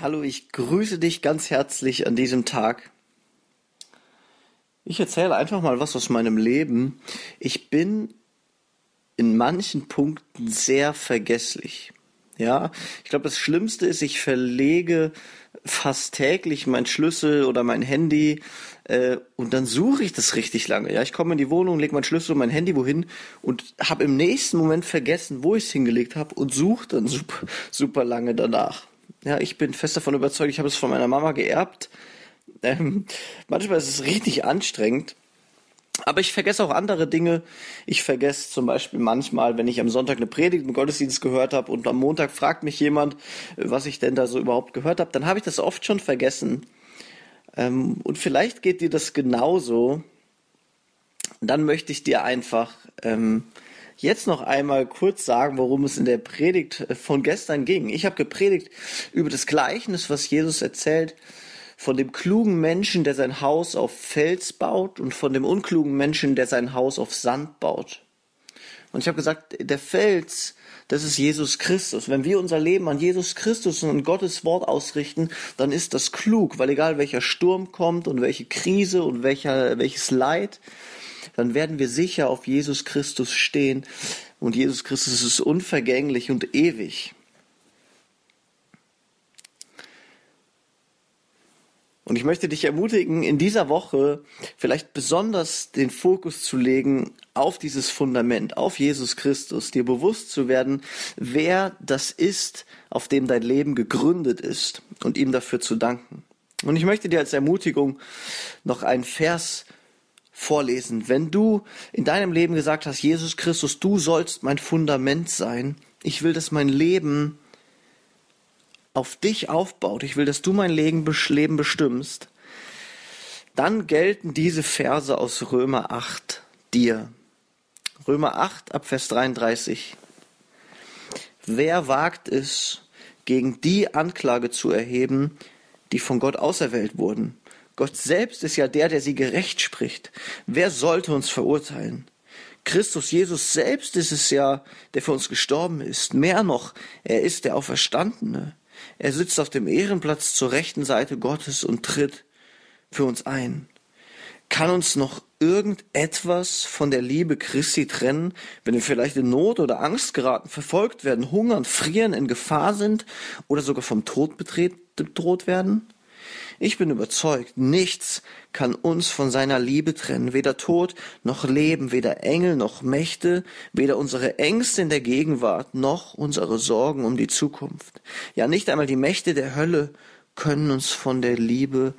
Hallo, ich grüße dich ganz herzlich an diesem Tag. Ich erzähle einfach mal was aus meinem Leben. Ich bin in manchen Punkten sehr vergesslich. Ja, ich glaube, das Schlimmste ist, ich verlege fast täglich mein Schlüssel oder mein Handy äh, und dann suche ich das richtig lange. Ja, ich komme in die Wohnung, lege mein Schlüssel und mein Handy wohin und habe im nächsten Moment vergessen, wo ich es hingelegt habe und suche dann super, super lange danach. Ja, ich bin fest davon überzeugt, ich habe es von meiner Mama geerbt. Ähm, manchmal ist es richtig anstrengend. Aber ich vergesse auch andere Dinge. Ich vergesse zum Beispiel manchmal, wenn ich am Sonntag eine Predigt im Gottesdienst gehört habe und am Montag fragt mich jemand, was ich denn da so überhaupt gehört habe, dann habe ich das oft schon vergessen. Ähm, und vielleicht geht dir das genauso. Dann möchte ich dir einfach ähm, jetzt noch einmal kurz sagen, worum es in der Predigt äh, von gestern ging. Ich habe gepredigt über das Gleichnis, was Jesus erzählt, von dem klugen Menschen, der sein Haus auf Fels baut und von dem unklugen Menschen, der sein Haus auf Sand baut. Und ich habe gesagt, der Fels, das ist Jesus Christus. Wenn wir unser Leben an Jesus Christus und Gottes Wort ausrichten, dann ist das klug, weil egal welcher Sturm kommt und welche Krise und welcher, welches Leid, dann werden wir sicher auf Jesus Christus stehen. Und Jesus Christus ist unvergänglich und ewig. Und ich möchte dich ermutigen, in dieser Woche vielleicht besonders den Fokus zu legen auf dieses Fundament, auf Jesus Christus, dir bewusst zu werden, wer das ist, auf dem dein Leben gegründet ist und ihm dafür zu danken. Und ich möchte dir als Ermutigung noch einen Vers vorlesen. Wenn du in deinem Leben gesagt hast, Jesus Christus, du sollst mein Fundament sein, ich will, dass mein Leben auf dich aufbaut, ich will, dass du mein Leben bestimmst, dann gelten diese Verse aus Römer 8 dir. Römer 8 ab Vers 33. Wer wagt es, gegen die Anklage zu erheben, die von Gott auserwählt wurden? Gott selbst ist ja der, der sie gerecht spricht. Wer sollte uns verurteilen? Christus Jesus selbst ist es ja, der für uns gestorben ist. Mehr noch, er ist der Auferstandene. Er sitzt auf dem Ehrenplatz zur rechten Seite Gottes und tritt für uns ein. Kann uns noch irgendetwas von der Liebe Christi trennen, wenn wir vielleicht in Not oder Angst geraten, verfolgt werden, hungern, frieren, in Gefahr sind oder sogar vom Tod bedroht werden? Ich bin überzeugt, nichts kann uns von seiner Liebe trennen, weder Tod noch Leben, weder Engel noch Mächte, weder unsere Ängste in der Gegenwart noch unsere Sorgen um die Zukunft. Ja, nicht einmal die Mächte der Hölle können uns von der Liebe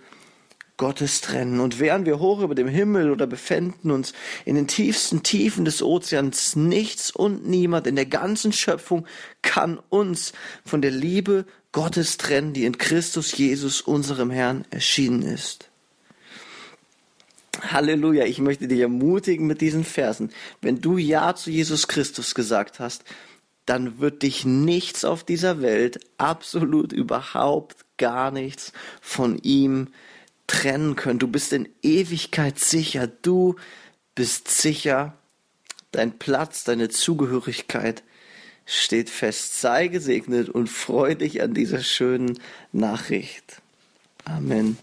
Gottes trennen. Und wären wir hoch über dem Himmel oder befänden uns in den tiefsten Tiefen des Ozeans, nichts und niemand in der ganzen Schöpfung kann uns von der Liebe Gottes trennen, die in Christus Jesus, unserem Herrn, erschienen ist. Halleluja, ich möchte dich ermutigen mit diesen Versen. Wenn du Ja zu Jesus Christus gesagt hast, dann wird dich nichts auf dieser Welt, absolut überhaupt gar nichts von ihm trennen können. Du bist in Ewigkeit sicher. Du bist sicher. Dein Platz, deine Zugehörigkeit steht fest. Sei gesegnet und freu dich an dieser schönen Nachricht. Amen.